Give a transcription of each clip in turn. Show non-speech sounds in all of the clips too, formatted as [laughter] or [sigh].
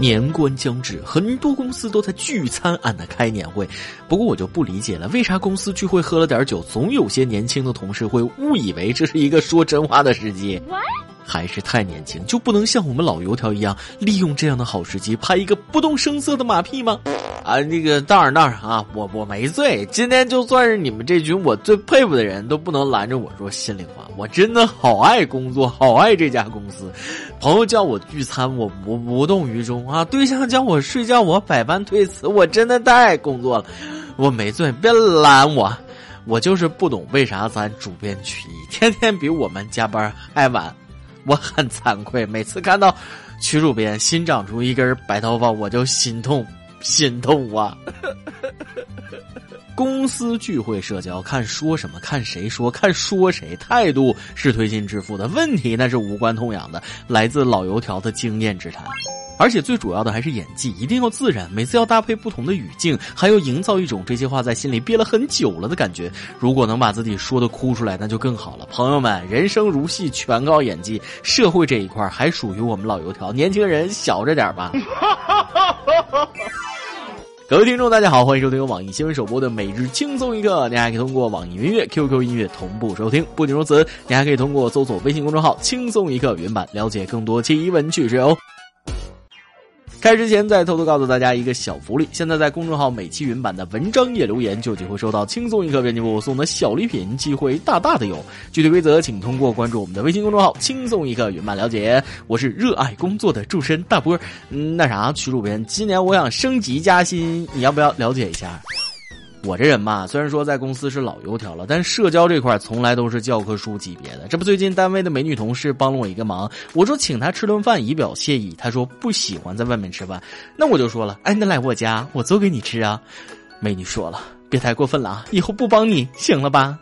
年关将至，很多公司都在聚餐安的开年会。不过我就不理解了，为啥公司聚会喝了点酒，总有些年轻的同事会误以为这是一个说真话的时机？还是太年轻，就不能像我们老油条一样，利用这样的好时机拍一个不动声色的马屁吗？啊，那个当然当然啊，我我没醉。今天就算是你们这群我最佩服的人都不能拦着我说心里话，我真的好爱工作，好爱这家公司。朋友叫我聚餐，我无无动于衷啊；对象叫我睡觉，我百般推辞。我真的太爱工作了，我没醉，别拦我。我就是不懂为啥咱主编曲艺天天比我们加班还晚。我很惭愧，每次看到曲主编新长出一根白头发，我就心痛，心痛啊！[laughs] 公司聚会社交，看说什么，看谁说，看说谁，态度是推心置腹的，问题那是无关痛痒的，来自老油条的经验之谈。而且最主要的还是演技，一定要自然。每次要搭配不同的语境，还要营造一种这些话在心里憋了很久了的感觉。如果能把自己说的哭出来，那就更好了。朋友们，人生如戏，全靠演技。社会这一块还属于我们老油条，年轻人小着点吧。[laughs] [laughs] 各位听众，大家好，欢迎收听由网易新闻首播的《每日轻松一刻》。您还可以通过网易音乐、QQ 音乐同步收听。不仅如此，您还可以通过搜索微信公众号“轻松一刻”原版了解更多奇闻趣事哦。开始之前，再偷偷告诉大家一个小福利：现在在公众号每期云版的文章页留言，就有机会收到轻松一刻编辑部送的小礼品，机会大大的有。具体规则，请通过关注我们的微信公众号“轻松一刻”云版了解。我是热爱工作的主持人大波。嗯，那啥，曲主编，今年我想升级加薪，你要不要了解一下？我这人嘛，虽然说在公司是老油条了，但社交这块从来都是教科书级别的。这不，最近单位的美女同事帮了我一个忙，我说请她吃顿饭以表谢意，她说不喜欢在外面吃饭。那我就说了，哎，那来我家，我做给你吃啊。美女说了，别太过分了啊，以后不帮你，行了吧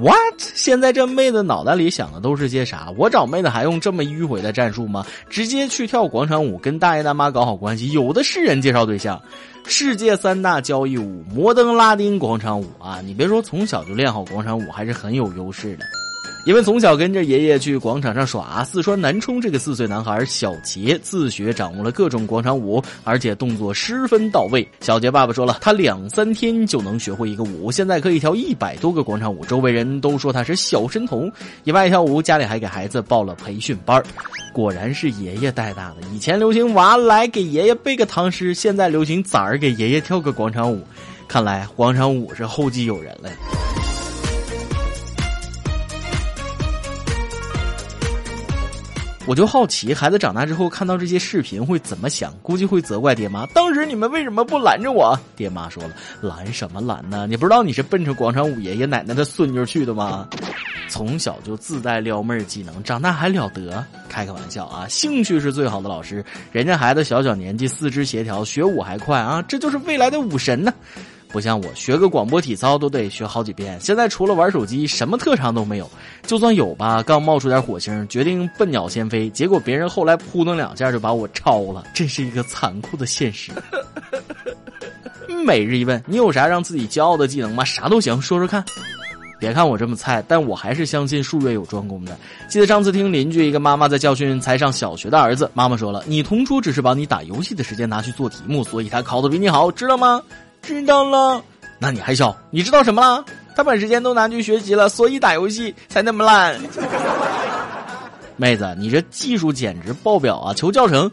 ？What？现在这妹子脑袋里想的都是些啥？我找妹子还用这么迂回的战术吗？直接去跳广场舞，跟大爷大妈搞好关系，有的是人介绍对象。世界三大交谊舞：摩登、拉丁、广场舞啊！你别说，从小就练好广场舞还是很有优势的。因为从小跟着爷爷去广场上耍，四川南充这个四岁男孩小杰自学掌握了各种广场舞，而且动作十分到位。小杰爸爸说了，他两三天就能学会一个舞，现在可以跳一百多个广场舞，周围人都说他是小神童。也不爱跳舞，家里还给孩子报了培训班果然是爷爷带大的。以前流行娃来给爷爷背个唐诗，现在流行崽儿给爷爷跳个广场舞。看来广场舞是后继有人了。我就好奇，孩子长大之后看到这些视频会怎么想？估计会责怪爹妈，当时你们为什么不拦着我？爹妈说了，拦什么拦呢？你不知道你是奔着广场舞爷爷奶奶的孙女去的吗？从小就自带撩妹技能，长大还了得？开个玩笑啊！兴趣是最好的老师，人家孩子小小年纪四肢协调，学舞还快啊，这就是未来的武神呢。不像我学个广播体操都得学好几遍，现在除了玩手机，什么特长都没有。就算有吧，刚冒出点火星，决定笨鸟先飞，结果别人后来扑腾两下就把我超了，真是一个残酷的现实。每日一问，你有啥让自己骄傲的技能吗？啥都行，说说看。别看我这么菜，但我还是相信术业有专攻的。记得上次听邻居一个妈妈在教训才上小学的儿子，妈妈说了：“你同桌只是把你打游戏的时间拿去做题目，所以他考的比你好，知道吗？”知道了，那你还笑？你知道什么了？他把时间都拿去学习了，所以打游戏才那么烂。妹子，你这技术简直爆表啊！求教程。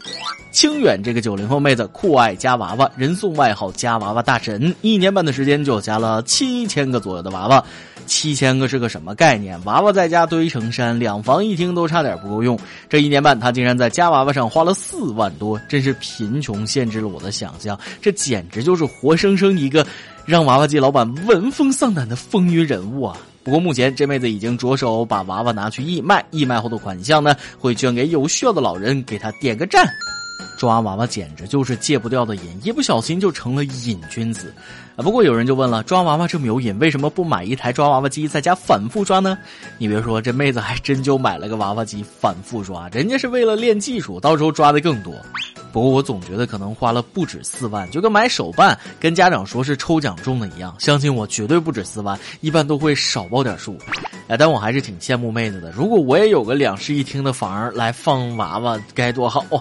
清远这个九零后妹子酷爱夹娃娃，人送外号“夹娃娃大神”，一年半的时间就夹了七千个左右的娃娃。七千个是个什么概念？娃娃在家堆成山，两房一厅都差点不够用。这一年半，他竟然在夹娃娃上花了四万多，真是贫穷限制了我的想象。这简直就是活生生一个让娃娃机老板闻风丧胆的风云人物啊！不过目前这妹子已经着手把娃娃拿去义卖，义卖后的款项呢，会捐给有需要的老人，给他点个赞。抓娃娃简直就是戒不掉的瘾，一不小心就成了瘾君子，啊！不过有人就问了，抓娃娃这么有瘾，为什么不买一台抓娃娃机在家反复抓呢？你别说，这妹子还真就买了个娃娃机反复抓，人家是为了练技术，到时候抓的更多。不过我总觉得可能花了不止四万，就跟买手办跟家长说是抽奖中的一样，相信我绝对不止四万，一般都会少报点数。哎，但我还是挺羡慕妹子的。如果我也有个两室一厅的房来放娃娃，该多好啊！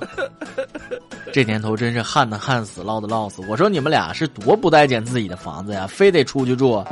[laughs] 这年头真是旱的旱死，涝的涝死。我说你们俩是多不待见自己的房子呀，非得出去住。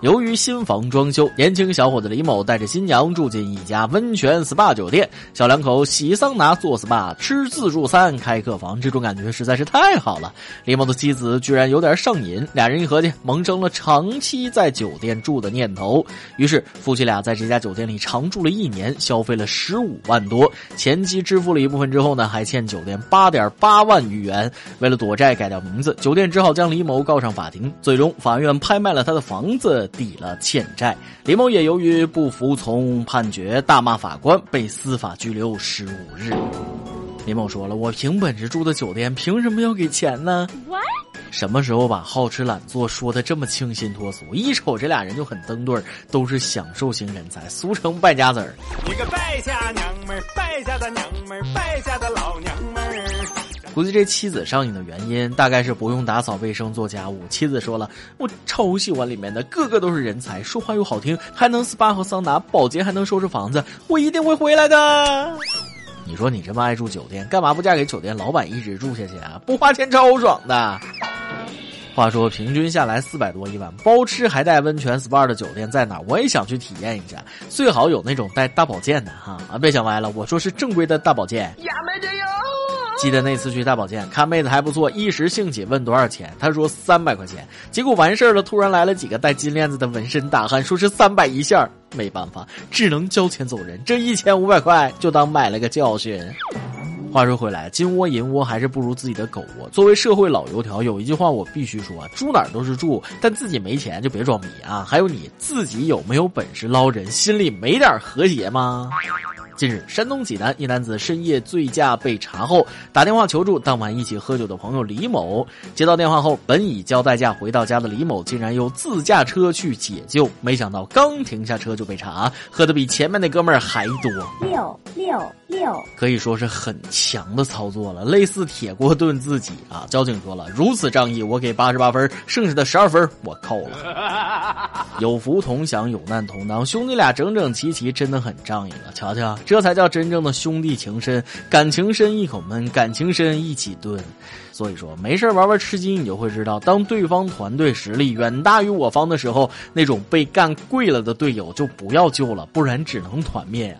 由于新房装修，年轻小伙子李某带着新娘住进一家温泉 SPA 酒店，小两口洗桑拿、做 SPA、吃自助餐、开客房，这种感觉实在是太好了。李某的妻子居然有点上瘾，俩人一合计，萌生了长期在酒店住的念头。于是夫妻俩在这家酒店里常住了一年，消费了十五万多，前期支付了一部分之后呢，还欠酒店八点八万余元。为了躲债改掉名字，酒店只好将李某告上法庭。最终法院拍卖了他的房子。抵了欠债，李某也由于不服从判决，大骂法官，被司法拘留十五日。李某说了：“我凭本事住的酒店，凭什么要给钱呢？什么时候把好吃懒做说的这么清新脱俗？一瞅这俩人就很登对，都是享受型人才，俗称败家子儿。你个败家娘们儿，败家的娘们儿，败家的老娘们儿。”估计这妻子上瘾的原因，大概是不用打扫卫生做家务。妻子说了：“我超喜欢里面的，个个都是人才，说话又好听，还能 SPA 和桑拿，保洁还能收拾房子，我一定会回来的。”你说你这么爱住酒店，干嘛不嫁给酒店老板一直住下去啊？不花钱超爽的。话说平均下来四百多一晚，包吃还带温泉 SPA 的酒店在哪？我也想去体验一下，最好有那种带大保健的哈啊！别想歪了，我说是正规的大保健。记得那次去大保健，看妹子还不错，一时兴起问多少钱，她说三百块钱。结果完事儿了，突然来了几个戴金链子的纹身大汉，说是三百一下。没办法，只能交钱走人。这一千五百块就当买了个教训。话说回来，金窝银窝还是不如自己的狗窝。作为社会老油条，有一句话我必须说：住哪儿都是住，但自己没钱就别装逼啊！还有你自己有没有本事捞人？心里没点和谐吗？近日，山东济南一男子深夜醉驾被查后，打电话求助当晚一起喝酒的朋友李某。接到电话后，本已交代驾回到家的李某，竟然又自驾车去解救。没想到刚停下车就被查，喝的比前面那哥们儿还多。六六六，可以说是很强的操作了，类似铁锅炖自己啊！交警说了，如此仗义，我给八十八分，剩下的十二分我扣了。[laughs] 有福同享，有难同当，兄弟俩整整齐齐，真的很仗义了。瞧瞧。这才叫真正的兄弟情深，感情深一口闷，感情深一起炖。所以说，没事玩玩吃鸡，你就会知道，当对方团队实力远大于我方的时候，那种被干跪了的队友就不要救了，不然只能团灭。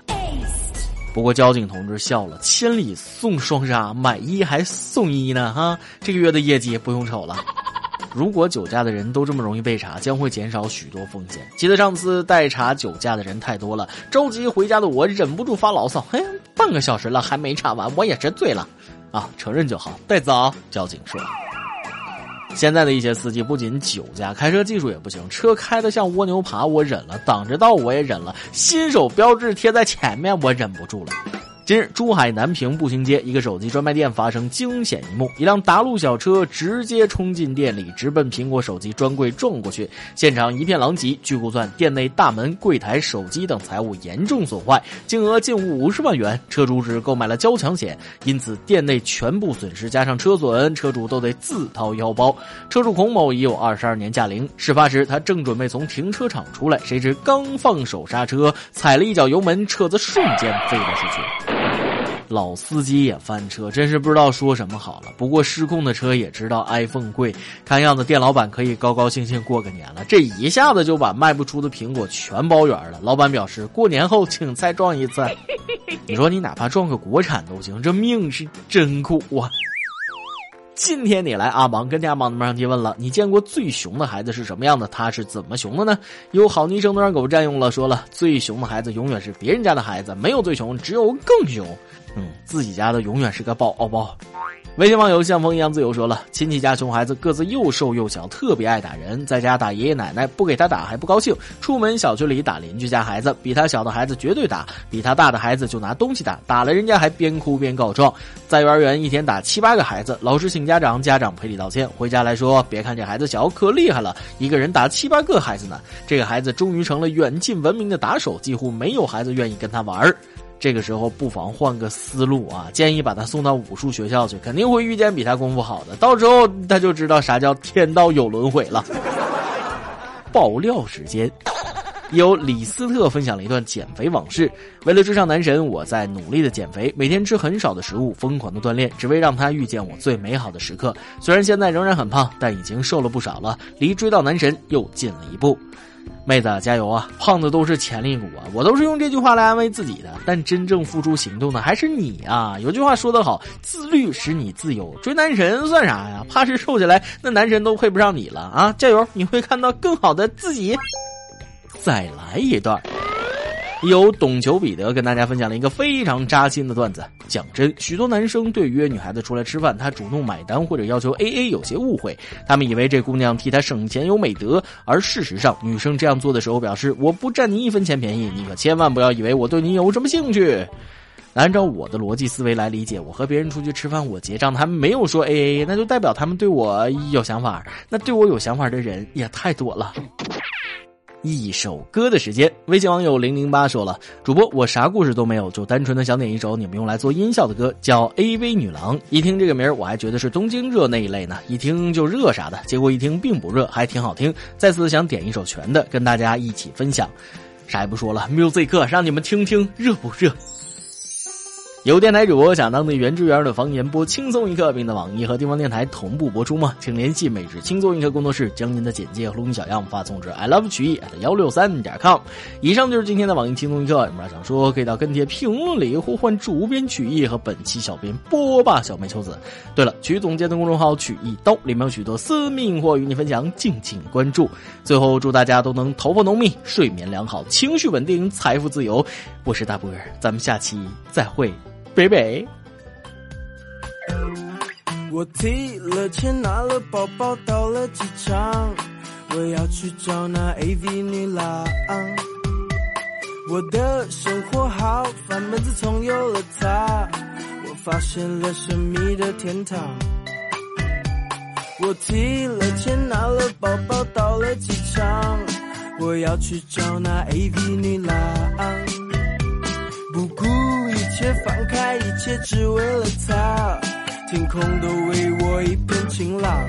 不过交警同志笑了，千里送双杀，买一还送一呢，哈，这个月的业绩不用瞅了。如果酒驾的人都这么容易被查，将会减少许多风险。记得上次代查酒驾的人太多了，着急回家的我忍不住发牢骚：“嘿，半个小时了还没查完，我也是醉了。”啊，承认就好，带走。交警说：“现在的一些司机不仅酒驾，开车技术也不行，车开的像蜗牛爬，我忍了；挡着道我也忍了；新手标志贴在前面，我忍不住了。”近日，珠海南平步行街一个手机专卖店发生惊险一幕：一辆大陆小车直接冲进店里，直奔苹果手机专柜撞过去，现场一片狼藉。据估算，店内大门、柜台、手机等财物严重损坏，金额近五十万元。车主只购买了交强险，因此店内全部损失加上车损，车主都得自掏腰包。车主孔某已有二十二年驾龄，事发时他正准备从停车场出来，谁知刚放手刹车，踩了一脚油门，车子瞬间飞了出去。老司机也翻车，真是不知道说什么好了。不过失控的车也知道 iPhone 贵，看样子店老板可以高高兴兴过个年了。这一下子就把卖不出的苹果全包圆了。老板表示，过年后请再撞一次。你说你哪怕撞个国产都行，这命是真苦啊！今天你来阿芒跟家芒的马上提问了，你见过最熊的孩子是什么样的？他是怎么熊的呢？有好昵称都让狗占用了，说了最熊的孩子永远是别人家的孩子，没有最熊，只有更熊。自己家的永远是个宝宝。微信网友像风一样自由说了：亲戚家熊孩子个子又瘦又小，特别爱打人，在家打爷爷奶奶，不给他打还不高兴；出门小区里打邻居家孩子，比他小的孩子绝对打，比他大的孩子就拿东西打，打了人家还边哭边告状。在幼儿园一天打七八个孩子，老师请家长，家长赔礼道歉，回家来说：别看这孩子小，可厉害了，一个人打七八个孩子呢。这个孩子终于成了远近闻名的打手，几乎没有孩子愿意跟他玩儿。这个时候不妨换个思路啊，建议把他送到武术学校去，肯定会遇见比他功夫好的，到时候他就知道啥叫天道有轮回了。[laughs] 爆料时间。有李斯特分享了一段减肥往事。为了追上男神，我在努力的减肥，每天吃很少的食物，疯狂的锻炼，只为让他遇见我最美好的时刻。虽然现在仍然很胖，但已经瘦了不少了，离追到男神又近了一步。妹子加油啊！胖子都是潜力股啊！我都是用这句话来安慰自己的，但真正付出行动的还是你啊！有句话说得好，自律使你自由，追男神算啥呀？怕是瘦下来，那男神都配不上你了啊！加油，你会看到更好的自己。再来一段。有懂球彼得跟大家分享了一个非常扎心的段子。讲真，许多男生对约女孩子出来吃饭，他主动买单或者要求 A A 有些误会，他们以为这姑娘替他省钱有美德，而事实上，女生这样做的时候表示我不占你一分钱便宜，你可千万不要以为我对你有什么兴趣。按照我的逻辑思维来理解，我和别人出去吃饭，我结账，他们没有说 A A，那就代表他们对我有想法。那对我有想法的人也太多了。一首歌的时间，微信网友零零八说了：“主播，我啥故事都没有，就单纯的想点一首你们用来做音效的歌，叫《A V 女郎》。一听这个名儿，我还觉得是东京热那一类呢，一听就热啥的。结果一听并不热，还挺好听。再次想点一首全的，跟大家一起分享。啥也不说了，music，让你们听听热不热。”有电台主播想当地原汁原味的方言播轻松一刻，并在网易和地方电台同步播出吗？请联系每日轻松一刻工作室，将您的简介和录音小样发送至 i love 曲艺 at 幺六三点 com。以上就是今天的网易轻松一刻。有啥想说，可以到跟帖评论里呼唤主编曲艺和本期小编波霸小妹秋子。对了，曲总监的公众号曲艺刀里面有许多私密货与你分享，敬请关注。最后，祝大家都能头发浓密、睡眠良好、情绪稳定、财富自由。我是大波儿，咱们下期再会。北北。我提了钱，拿了包包，到了机场，我要去找那 AV 女郎。我的生活好，烦闷自从有了她，我发现了神秘的天堂。我提了钱，拿了包包，到了机场，我要去找那 AV 女郎。不顾，放开一切，只为了他。天空都为我一片晴朗。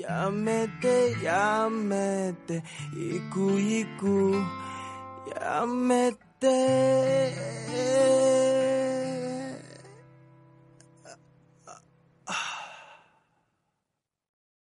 やめてやめて行く行くやめて。行く行くやめて